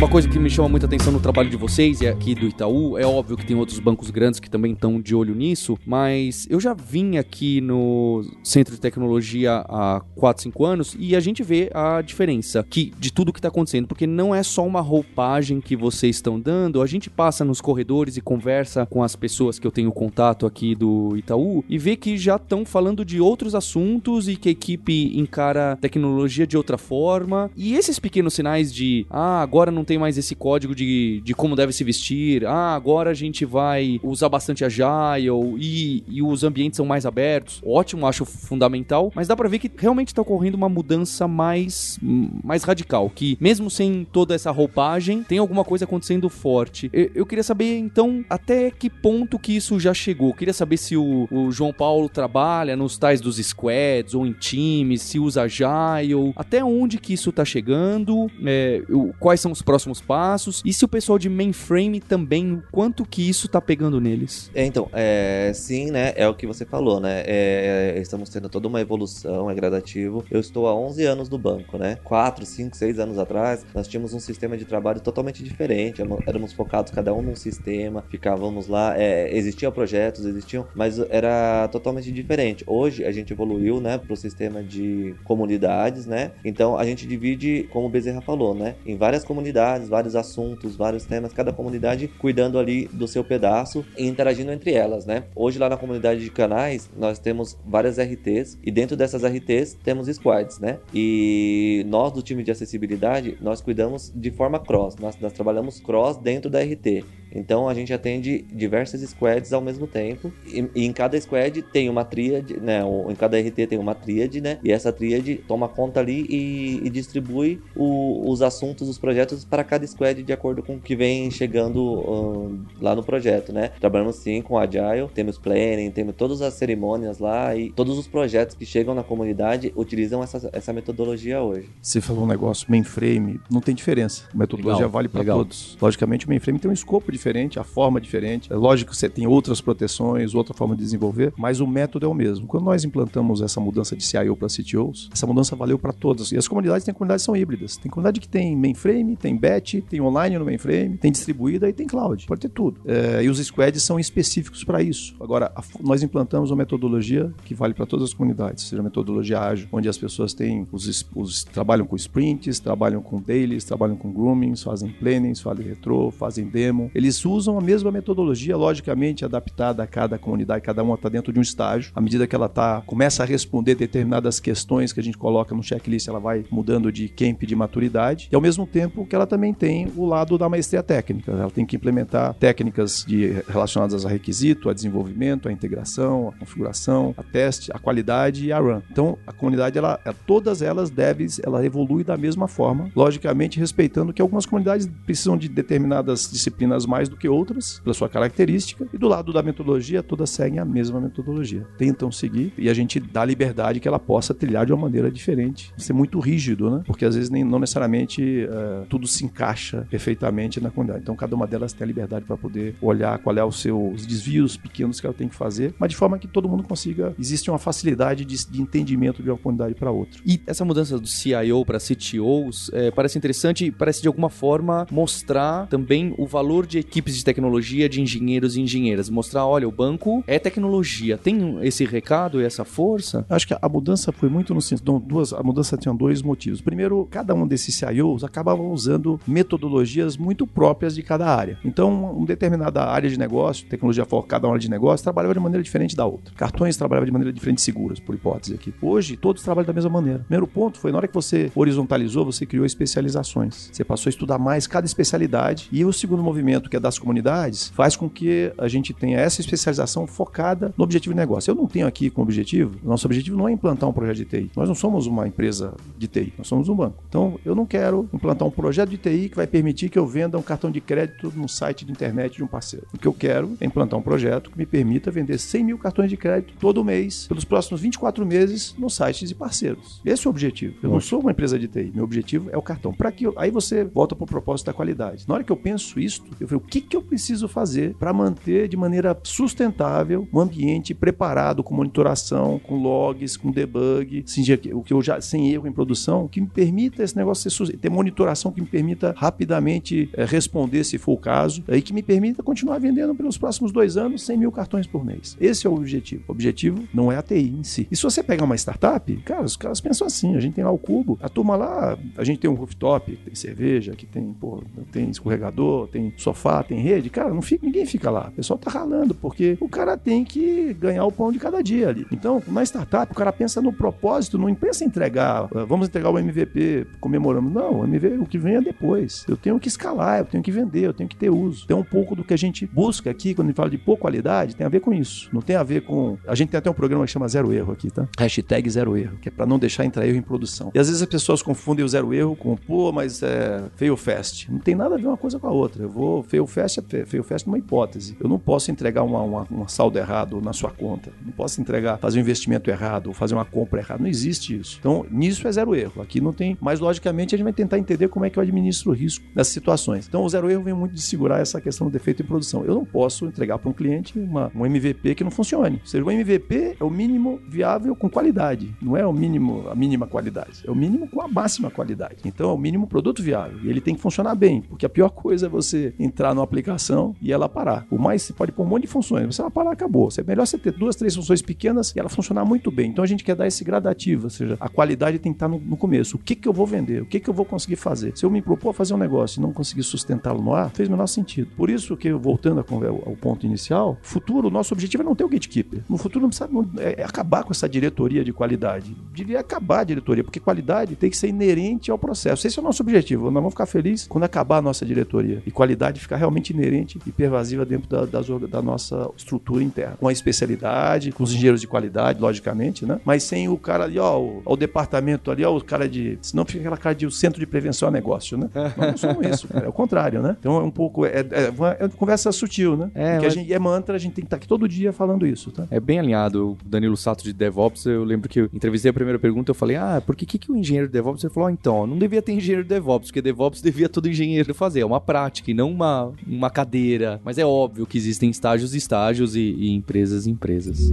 [SPEAKER 1] Uma coisa que me chama muita atenção no trabalho de vocês e aqui do Itaú, é óbvio que tem outros bancos grandes que também estão de olho nisso, mas eu já vim aqui no Centro de Tecnologia há 4, 5 anos e a gente vê a diferença que, de tudo que está acontecendo, porque não é só uma roupagem que vocês estão dando, a gente passa nos corredores e conversa com as pessoas que eu tenho contato aqui do Itaú e vê que já estão falando de outros assuntos e que a equipe encara tecnologia de outra forma. E esses pequenos sinais de, ah, agora não tem mais esse código de, de como deve se vestir. Ah, agora a gente vai usar bastante Agile e, e os ambientes são mais abertos. Ótimo, acho fundamental. Mas dá pra ver que realmente está ocorrendo uma mudança mais, mais radical. Que mesmo sem toda essa roupagem, tem alguma coisa acontecendo forte. Eu, eu queria saber, então, até que ponto que isso já chegou. Eu queria saber se o, o João Paulo trabalha nos tais dos squads ou em times, se usa Agile, até onde que isso tá chegando, é, quais são os próximos próximos passos e se o pessoal de mainframe também, o quanto que isso tá pegando neles.
[SPEAKER 2] É, então, é, sim, né, é o que você falou, né, é, estamos tendo toda uma evolução, é gradativo. Eu estou há 11 anos no banco, né, 4, 5, 6 anos atrás, nós tínhamos um sistema de trabalho totalmente diferente, éramos focados cada um num sistema, ficávamos lá, é, existiam projetos, existiam, mas era totalmente diferente. Hoje a gente evoluiu, né, para o sistema de comunidades, né, então a gente divide, como o Bezerra falou, né, em várias comunidades comunidades, vários assuntos, vários temas, cada comunidade cuidando ali do seu pedaço e interagindo entre elas, né? Hoje lá na comunidade de canais, nós temos várias RTs e dentro dessas RTs temos squads, né? E nós do time de acessibilidade, nós cuidamos de forma cross, nós, nós trabalhamos cross dentro da RT. Então a gente atende diversas squads ao mesmo tempo. E, e em cada squad tem uma tríade, né? Em cada RT tem uma tríade, né? E essa tríade toma conta ali e, e distribui o, os assuntos, os projetos para cada squad de acordo com o que vem chegando um, lá no projeto, né? Trabalhamos sim com Agile, temos planning, temos todas as cerimônias lá e todos os projetos que chegam na comunidade utilizam essa, essa metodologia hoje.
[SPEAKER 3] Você falou um negócio mainframe, não tem diferença. A metodologia legal, vale para todos. Logicamente o mainframe tem um escopo de diferente, a forma é diferente. É lógico que você tem outras proteções, outra forma de desenvolver, mas o método é o mesmo. Quando nós implantamos essa mudança de CIO para CTOs, essa mudança valeu para todas. E as comunidades tem comunidades que são híbridas. Tem comunidade que tem mainframe, tem batch, tem online no mainframe, tem distribuída e tem cloud. Pode ter tudo. É, e os squads são específicos para isso. Agora, a, nós implantamos uma metodologia que vale para todas as comunidades, seja metodologia ágil, onde as pessoas têm os, os trabalham com sprints, trabalham com dailies, trabalham com groomings, fazem plannings, fazem retro, fazem demo. Eles eles usam a mesma metodologia, logicamente adaptada a cada comunidade, cada uma está dentro de um estágio. À medida que ela tá, começa a responder determinadas questões que a gente coloca no checklist, ela vai mudando de camp de maturidade. E ao mesmo tempo que ela também tem o lado da maestria técnica. Ela tem que implementar técnicas de, relacionadas a requisito, a desenvolvimento, a integração, a configuração, a teste, a qualidade e a run. Então, a comunidade, ela, todas elas devem, ela evolui da mesma forma, logicamente respeitando que algumas comunidades precisam de determinadas disciplinas mais do que outras, pela sua característica, e do lado da metodologia, todas seguem a mesma metodologia. Tentam seguir e a gente dá liberdade que ela possa trilhar de uma maneira diferente. Ser muito rígido, né? Porque às vezes nem, não necessariamente uh, tudo se encaixa perfeitamente na comunidade. Então cada uma delas tem a liberdade para poder olhar qual é os desvios pequenos que ela tem que fazer, mas de forma que todo mundo consiga. Existe uma facilidade de, de entendimento de uma comunidade para outra.
[SPEAKER 1] E essa mudança do CIO para CTOs é, parece interessante parece de alguma forma mostrar também o valor de equipes de tecnologia, de engenheiros e engenheiras. Mostrar, olha, o banco é tecnologia. Tem esse recado e essa força?
[SPEAKER 3] Acho que a mudança foi muito no sentido. Duas, a mudança tinha dois motivos. Primeiro, cada um desses CIOs acabavam usando metodologias muito próprias de cada área. Então, uma determinada área de negócio, tecnologia focada na área de negócio, trabalhava de maneira diferente da outra. Cartões trabalhavam de maneira diferente seguras, por hipótese aqui. Hoje, todos trabalham da mesma maneira. Primeiro ponto foi na hora que você horizontalizou, você criou especializações. Você passou a estudar mais cada especialidade. E o segundo movimento, que é das comunidades, faz com que a gente tenha essa especialização focada no objetivo de negócio. Eu não tenho aqui como objetivo, nosso objetivo não é implantar um projeto de TI. Nós não somos uma empresa de TI, nós somos um banco. Então, eu não quero implantar um projeto de TI que vai permitir que eu venda um cartão de crédito no site de internet de um parceiro. O que eu quero é implantar um projeto que me permita vender 100 mil cartões de crédito todo mês, pelos próximos 24 meses, nos sites de parceiros. Esse é o objetivo. Eu não sou uma empresa de TI. Meu objetivo é o cartão. Para que eu... aí você volta para o propósito da qualidade. Na hora que eu penso isto, eu falei, o que, que eu preciso fazer para manter de maneira sustentável um ambiente preparado com monitoração, com logs, com debug, sem, o que eu já sem erro em produção, que me permita esse negócio ser, ter monitoração que me permita rapidamente é, responder se for o caso, e que me permita continuar vendendo pelos próximos dois anos 100 mil cartões por mês. Esse é o objetivo. O objetivo não é a TI em si. E se você pegar uma startup, cara, os caras pensam assim: a gente tem lá o cubo, a turma lá, a gente tem um rooftop, tem cerveja, que tem, pô, tem escorregador, tem sofá, tem rede. Cara, não fica, ninguém fica lá. O pessoal tá ralando, porque o cara tem que ganhar o pão de cada dia ali. Então, na startup, o cara pensa no propósito, não pensa em entregar, ah, vamos entregar o MVP, comemoramos. Não, o MVP, o que vem é depois. Eu tenho que escalar, eu tenho que vender, eu tenho que ter uso. Então, um pouco do que a gente busca aqui, quando a gente fala de boa qualidade, tem a ver com isso. Não tem a ver com. A gente tem até um programa que chama Zero Erro aqui, tá? Hashtag Zero Erro, que é para não deixar entrar erro em produção. E às vezes as pessoas confundem o zero erro com, pô, mas é fail fast. Não tem nada a ver uma coisa com a outra. Eu vou, fail fast é fast numa hipótese. Eu não posso entregar uma, uma, uma saldo errado na sua conta. Não posso entregar, fazer um investimento errado ou fazer uma compra errada. Não existe isso. Então, nisso é zero erro. Aqui não tem. Mas, logicamente, a gente vai tentar entender como é que eu administro o risco nessas situações. Então, o zero erro vem muito de segurar essa questão do defeito em produção. Eu não posso entregar para um cliente uma, um MVP que não funcione. Ou seja, o MVP é o mínimo viável com qualidade. Não é o mínimo, a mínima qualidade. É o mínimo com a máxima qualidade. Então, é o mínimo produto viável. E ele tem que funcionar bem, porque a pior coisa é você entrar numa aplicação e ela parar. O mais, você pode pôr um monte de funções. Se ela parar, acabou. É melhor você ter duas, três funções pequenas e ela funcionar muito bem. Então, a gente quer dar esse gradativo, ou seja, a qualidade tem que estar no, no começo. O que, que eu vou vender? O que, que eu vou conseguir fazer? Se eu me propor fazer um negócio e não conseguir sustentá-lo no ar, fez o menor sentido. Por isso que, voltando ao ponto inicial, futuro, o nosso objetivo é não ter o gatekeeper. No futuro, não precisa não, é, é acabar com essa diretoria de qualidade. Devia acabar a diretoria, porque qualidade tem que ser inerente ao processo. Esse é o nosso objetivo. Nós vamos ficar felizes quando acabar a nossa diretoria e qualidade ficar realmente inerente e pervasiva dentro da, das, da nossa estrutura interna. Com a especialidade, com os engenheiros de qualidade, logicamente, né? Mas sem o cara ali, ó, o, o departamento ali, ó, o cara de. Senão fica aquela cara de o centro de prevenção a negócio, né? Nós não somos (laughs) isso, cara. É o contrário, né? Então é um pouco. É, é, uma, é uma conversa sutil, né? É, Porque mas... a gente é mantra, a gente tem que estar aqui todo dia falando isso, tá?
[SPEAKER 1] É bem alinhado. O Danilo Sato de DevOps, eu lembro que eu entrevistei a primeira pergunta, eu falei, ah, por que, que, que o engenheiro de DevOps? Ele falou, ah, então, não devia ter engenheiro de DevOps, porque DevOps devia todo engenheiro fazer. É uma prática e não uma, uma cadeira. Mas é óbvio que existem estágios estágios e, e empresas empresas.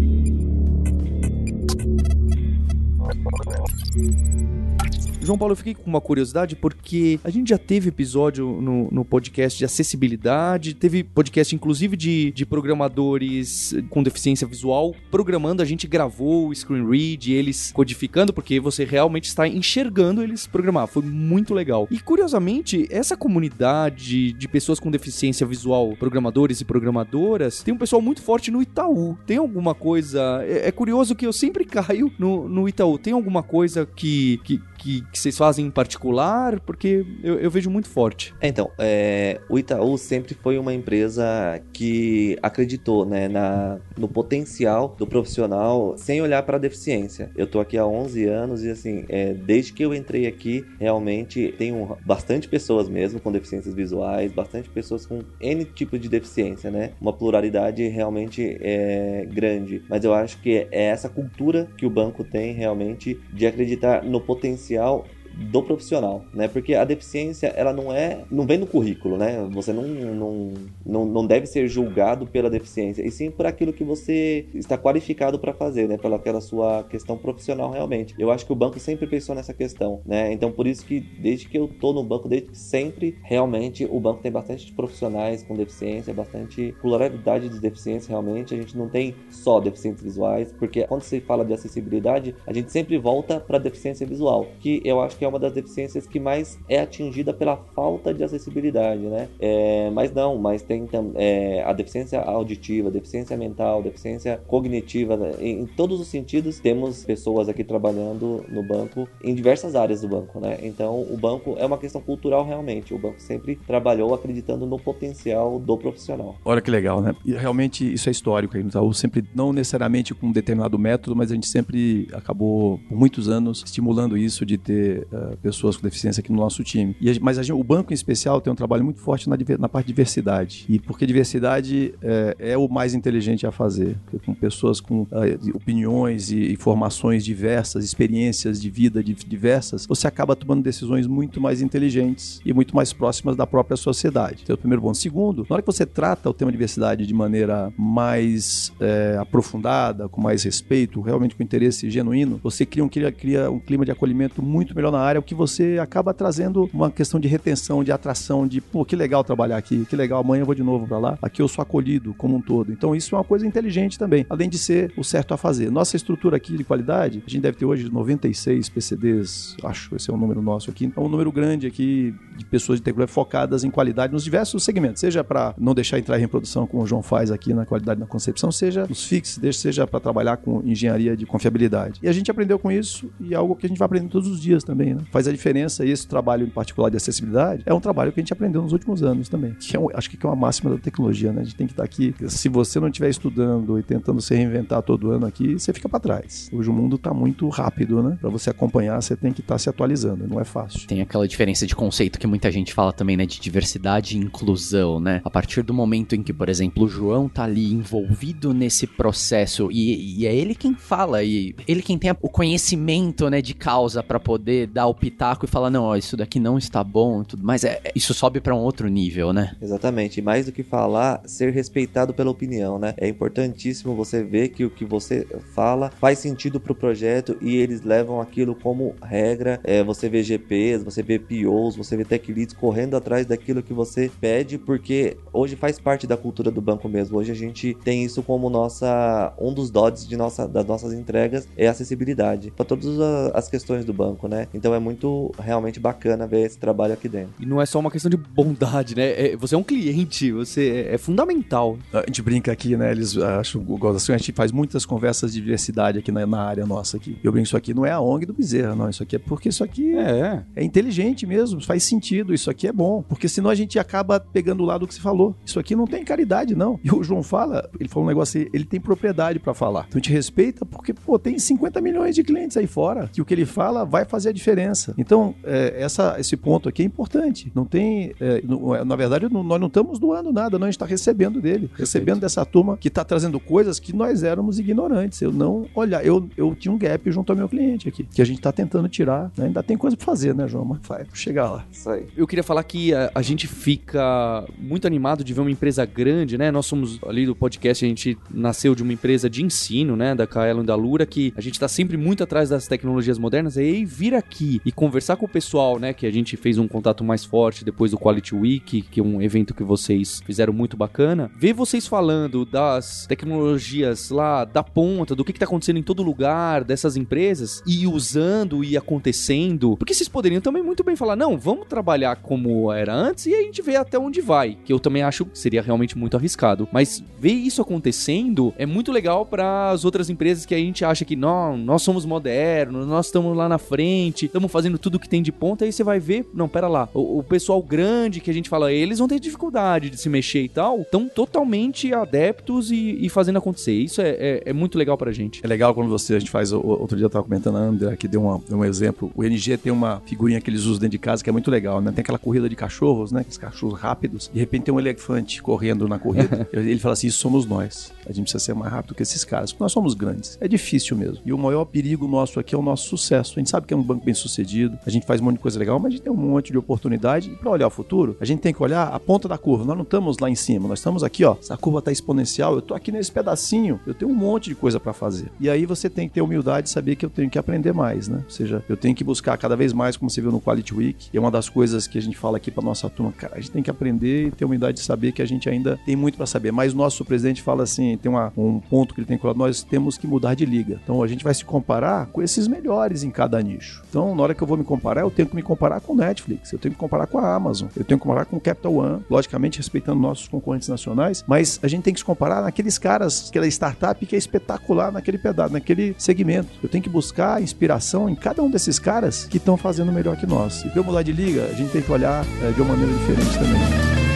[SPEAKER 1] João Paulo, eu fiquei com uma curiosidade porque a gente já teve episódio no, no podcast de acessibilidade, teve podcast inclusive de, de programadores com deficiência visual programando, a gente gravou o screen read, eles codificando, porque você realmente está enxergando eles programar. Foi muito legal. E curiosamente, essa comunidade de pessoas com deficiência visual, programadores e programadoras, tem um pessoal muito forte no Itaú. Tem alguma coisa. É, é curioso que eu sempre (laughs) caio no, no Itaú. Tem alguma coisa que, que, que, que vocês fazem em particular? Porque eu, eu vejo muito forte.
[SPEAKER 2] Então, é, o Itaú sempre foi uma empresa que acreditou né, na, no potencial do profissional sem olhar para a deficiência. Eu tô aqui há 11 anos e, assim, é, desde que eu entrei aqui, realmente tenho bastante pessoas mesmo com deficiências visuais, bastante pessoas com N tipo de deficiência, né? Uma pluralidade realmente é, grande. Mas eu acho que é essa cultura que o banco tem realmente de acreditar no potencial especial do profissional, né? Porque a deficiência, ela não é, não vem no currículo, né? Você não, não, não, não deve ser julgado pela deficiência, e sim por aquilo que você está qualificado para fazer, né? Pela aquela sua questão profissional realmente. Eu acho que o banco sempre pensou nessa questão, né? Então por isso que desde que eu tô no banco, desde que sempre, realmente o banco tem bastante profissionais com deficiência, bastante pluralidade de deficiência realmente. A gente não tem só deficientes visuais, porque quando se fala de acessibilidade, a gente sempre volta para deficiência visual, que eu acho que é uma das deficiências que mais é atingida pela falta de acessibilidade, né? É, mas não, mas tem é, a deficiência auditiva, deficiência mental, deficiência cognitiva, né? em, em, todos os sentidos temos pessoas aqui trabalhando no banco em diversas áreas do banco, né? Então o banco é uma questão cultural realmente. O banco sempre trabalhou acreditando no potencial do profissional.
[SPEAKER 3] Olha que legal, né? E realmente isso é histórico aí no Itaú, sempre não necessariamente com um determinado método, mas a gente sempre acabou por muitos anos estimulando isso de ter uh, pessoas com deficiência aqui no nosso time. E, mas gente, o banco em especial tem um trabalho muito forte na, na parte de diversidade. E porque diversidade é, é o mais inteligente a fazer, porque com pessoas com uh, opiniões e informações diversas, experiências de vida diversas, você acaba tomando decisões muito mais inteligentes e muito mais próximas da própria sociedade. Então, é o primeiro ponto. Segundo, na hora que você trata o tema diversidade de maneira mais é, aprofundada, com mais respeito, realmente com interesse genuíno, você cria um, cria, cria um clima de acolhimento muito melhor na área, o que você acaba trazendo uma questão de retenção, de atração, de pô, que legal trabalhar aqui, que legal, amanhã eu vou de novo para lá, aqui eu sou acolhido como um todo. Então isso é uma coisa inteligente também, além de ser o certo a fazer. Nossa estrutura aqui de qualidade, a gente deve ter hoje 96 PCDs, acho, esse é o número nosso aqui, é um número grande aqui de pessoas de tecnologia focadas em qualidade nos diversos segmentos, seja para não deixar entrar em reprodução, como o João faz aqui na qualidade na concepção, seja nos fixos, seja para trabalhar com engenharia de confiabilidade. E a gente aprendeu com isso e é algo que a gente vai aprendendo todos os dias também, né? Faz a diferença e esse trabalho em particular de acessibilidade é um trabalho que a gente aprendeu nos últimos anos também. Que é um, acho que é uma máxima da tecnologia, né? A gente tem que estar aqui. Se você não estiver estudando e tentando se reinventar todo ano aqui, você fica para trás. Hoje o mundo está muito rápido, né? Para você acompanhar, você tem que estar se atualizando. Não é fácil.
[SPEAKER 4] Tem aquela diferença de conceito que muita gente fala também, né? De diversidade e inclusão, né? A partir do momento em que, por exemplo, o João tá ali envolvido nesse processo e, e é ele quem fala e ele quem tem o conhecimento, né, de causa para poder dar o pitaco e falar não, ó, isso daqui não está bom, tudo mais, é, isso sobe para um outro nível, né?
[SPEAKER 2] Exatamente. E mais do que falar, ser respeitado pela opinião, né? É importantíssimo você ver que o que você fala faz sentido pro projeto e eles levam aquilo como regra. É, você vê GPs, você vê POs, você vê tech leads correndo atrás daquilo que você pede, porque hoje faz parte da cultura do banco mesmo. Hoje a gente tem isso como nossa um dos DODs de nossa, das nossas entregas é acessibilidade para todas as questões do banco, né? Então é muito realmente bacana ver esse trabalho aqui dentro.
[SPEAKER 1] E não é só uma questão de bondade, né? É, você é um cliente, você é, é fundamental.
[SPEAKER 3] A gente brinca aqui, né? Eles acham assim, a gente faz muitas conversas de diversidade aqui na, na, área nossa aqui. Eu brinco isso aqui não é a ONG do Bezerra, não. Isso aqui é porque isso aqui é, é inteligente mesmo, faz sentido, isso aqui é bom, porque senão a gente acaba pegando o lado que você falou. Isso aqui não tem caridade, não. E o João fala, ele falou um negócio assim, ele tem propriedade para falar. Então a gente respeita porque, pô, tem 50 milhões de clientes aí fora que o que ele fala vai fazer a diferença. Então, é, essa, esse ponto aqui é importante. Não tem, é, é na verdade, nós não estamos doando nada, não, a gente está recebendo dele, Perfeito. recebendo dessa turma que está trazendo coisas que nós éramos ignorantes. Eu não olhar, eu, eu tinha um gap junto ao meu cliente aqui, que a gente está tentando tirar. Né? Ainda tem coisa para fazer, né, João? Mas vai chegar lá.
[SPEAKER 1] Isso aí. Eu queria falar que a, a gente fica muito animado de ver uma empresa grande, né? Nós somos ali do podcast, a gente nasceu de uma empresa de ensino, né, da Kaelon e da Lura, que a gente está sempre muito atrás das tecnologias modernas, e aí vir aqui e conversar com o pessoal, né, que a gente fez um contato mais forte depois do Quality Week, que é um evento que vocês fizeram muito bacana, ver vocês falando das tecnologias lá da ponta, do que está acontecendo em todo lugar, dessas empresas, e usando e acontecendo, porque vocês poderiam também muito bem falar, não, vamos trabalhar como era antes e a gente vê até onde vai, que eu também acho que seria realmente muito arriscado, mas ver isso acontecendo é muito legal para as outras empresas que a gente acha que não, nós somos modernos, nós estamos lá na frente, estamos fazendo tudo que tem de ponta, aí você vai ver, não, pera lá, o, o, pessoal grande que a gente fala, eles vão ter dificuldade de se mexer e tal, estão totalmente adeptos e, e, fazendo acontecer. Isso é, é, é, muito legal pra gente.
[SPEAKER 3] É legal quando você, a gente faz, outro dia eu tava comentando a André, que deu, uma, deu um exemplo, o NG tem uma figurinha que eles usam dentro de casa que é muito legal, né? Tem aquela corrida de cachorros, né? Aqueles cachorros rápidos, de repente tem um elefante correndo na corrida, (laughs) ele fala assim, isso somos nós. A gente precisa ser mais rápido que esses caras, porque nós somos grandes. É difícil mesmo. E o maior perigo nosso aqui é o nosso sucesso. A gente sabe que é um banco bem sucedido sucedido, a gente faz um monte de coisa legal, mas a gente tem um monte de oportunidade. E para olhar o futuro, a gente tem que olhar a ponta da curva. Nós não estamos lá em cima, nós estamos aqui, ó. Essa curva está exponencial, eu tô aqui nesse pedacinho, eu tenho um monte de coisa para fazer. E aí você tem que ter humildade de saber que eu tenho que aprender mais, né? Ou seja, eu tenho que buscar cada vez mais, como você viu no Quality Week, e é uma das coisas que a gente fala aqui para nossa turma, cara, a gente tem que aprender e ter humildade de saber que a gente ainda tem muito para saber. Mas o nosso presidente fala assim, tem uma, um ponto que ele tem colocado, nós temos que mudar de liga. Então a gente vai se comparar com esses melhores em cada nicho. Então, na hora que eu vou me comparar, eu tenho que me comparar com Netflix, eu tenho que comparar com a Amazon, eu tenho que comparar com o Capital One, logicamente respeitando nossos concorrentes nacionais, mas a gente tem que se comparar naqueles caras, aquela startup que é espetacular naquele pedaço, naquele segmento. Eu tenho que buscar inspiração em cada um desses caras que estão fazendo melhor que nós. E para eu mudar de liga, a gente tem que olhar é, de uma maneira diferente também.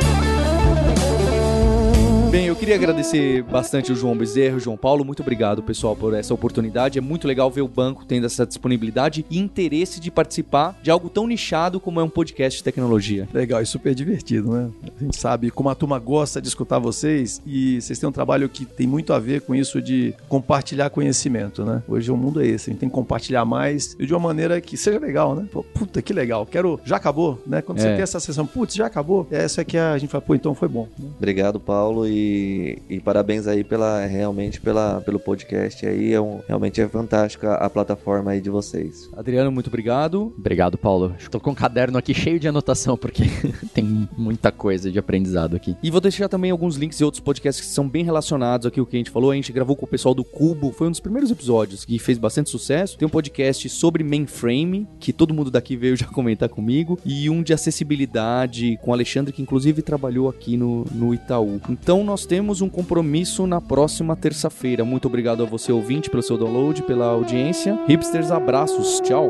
[SPEAKER 1] Bem, eu queria agradecer bastante o João Bezerra, o João Paulo. Muito obrigado, pessoal, por essa oportunidade. É muito legal ver o banco tendo essa disponibilidade e interesse de participar de algo tão nichado como é um podcast de tecnologia.
[SPEAKER 3] Legal e super divertido, né? A gente sabe como a turma gosta de escutar vocês e vocês têm um trabalho que tem muito a ver com isso de compartilhar conhecimento, né? Hoje o mundo é esse, a gente tem que compartilhar mais e de uma maneira que seja legal, né? Pô, puta, que legal. Quero. Já acabou, né? Quando é. você tem essa sessão, putz, já acabou. Essa aqui é a gente fala, pô, então foi bom. Né?
[SPEAKER 2] Obrigado, Paulo. E e, parabéns aí pela realmente pela, pelo podcast aí. É um, realmente é fantástica a plataforma aí de vocês.
[SPEAKER 1] Adriano, muito obrigado.
[SPEAKER 4] Obrigado, Paulo. Estou com um caderno aqui cheio de anotação, porque (laughs) tem muita coisa de aprendizado aqui.
[SPEAKER 1] E vou deixar também alguns links e outros podcasts que são bem relacionados aqui o que a gente falou. A gente gravou com o pessoal do Cubo, foi um dos primeiros episódios que fez bastante sucesso. Tem um podcast sobre mainframe, que todo mundo daqui veio já (laughs) comentar comigo, e um de acessibilidade com o Alexandre, que inclusive trabalhou aqui no, no Itaú. Então, nós temos um compromisso na próxima terça-feira. Muito obrigado a você, ouvinte, pelo seu download, pela audiência. Hipsters, abraços. Tchau.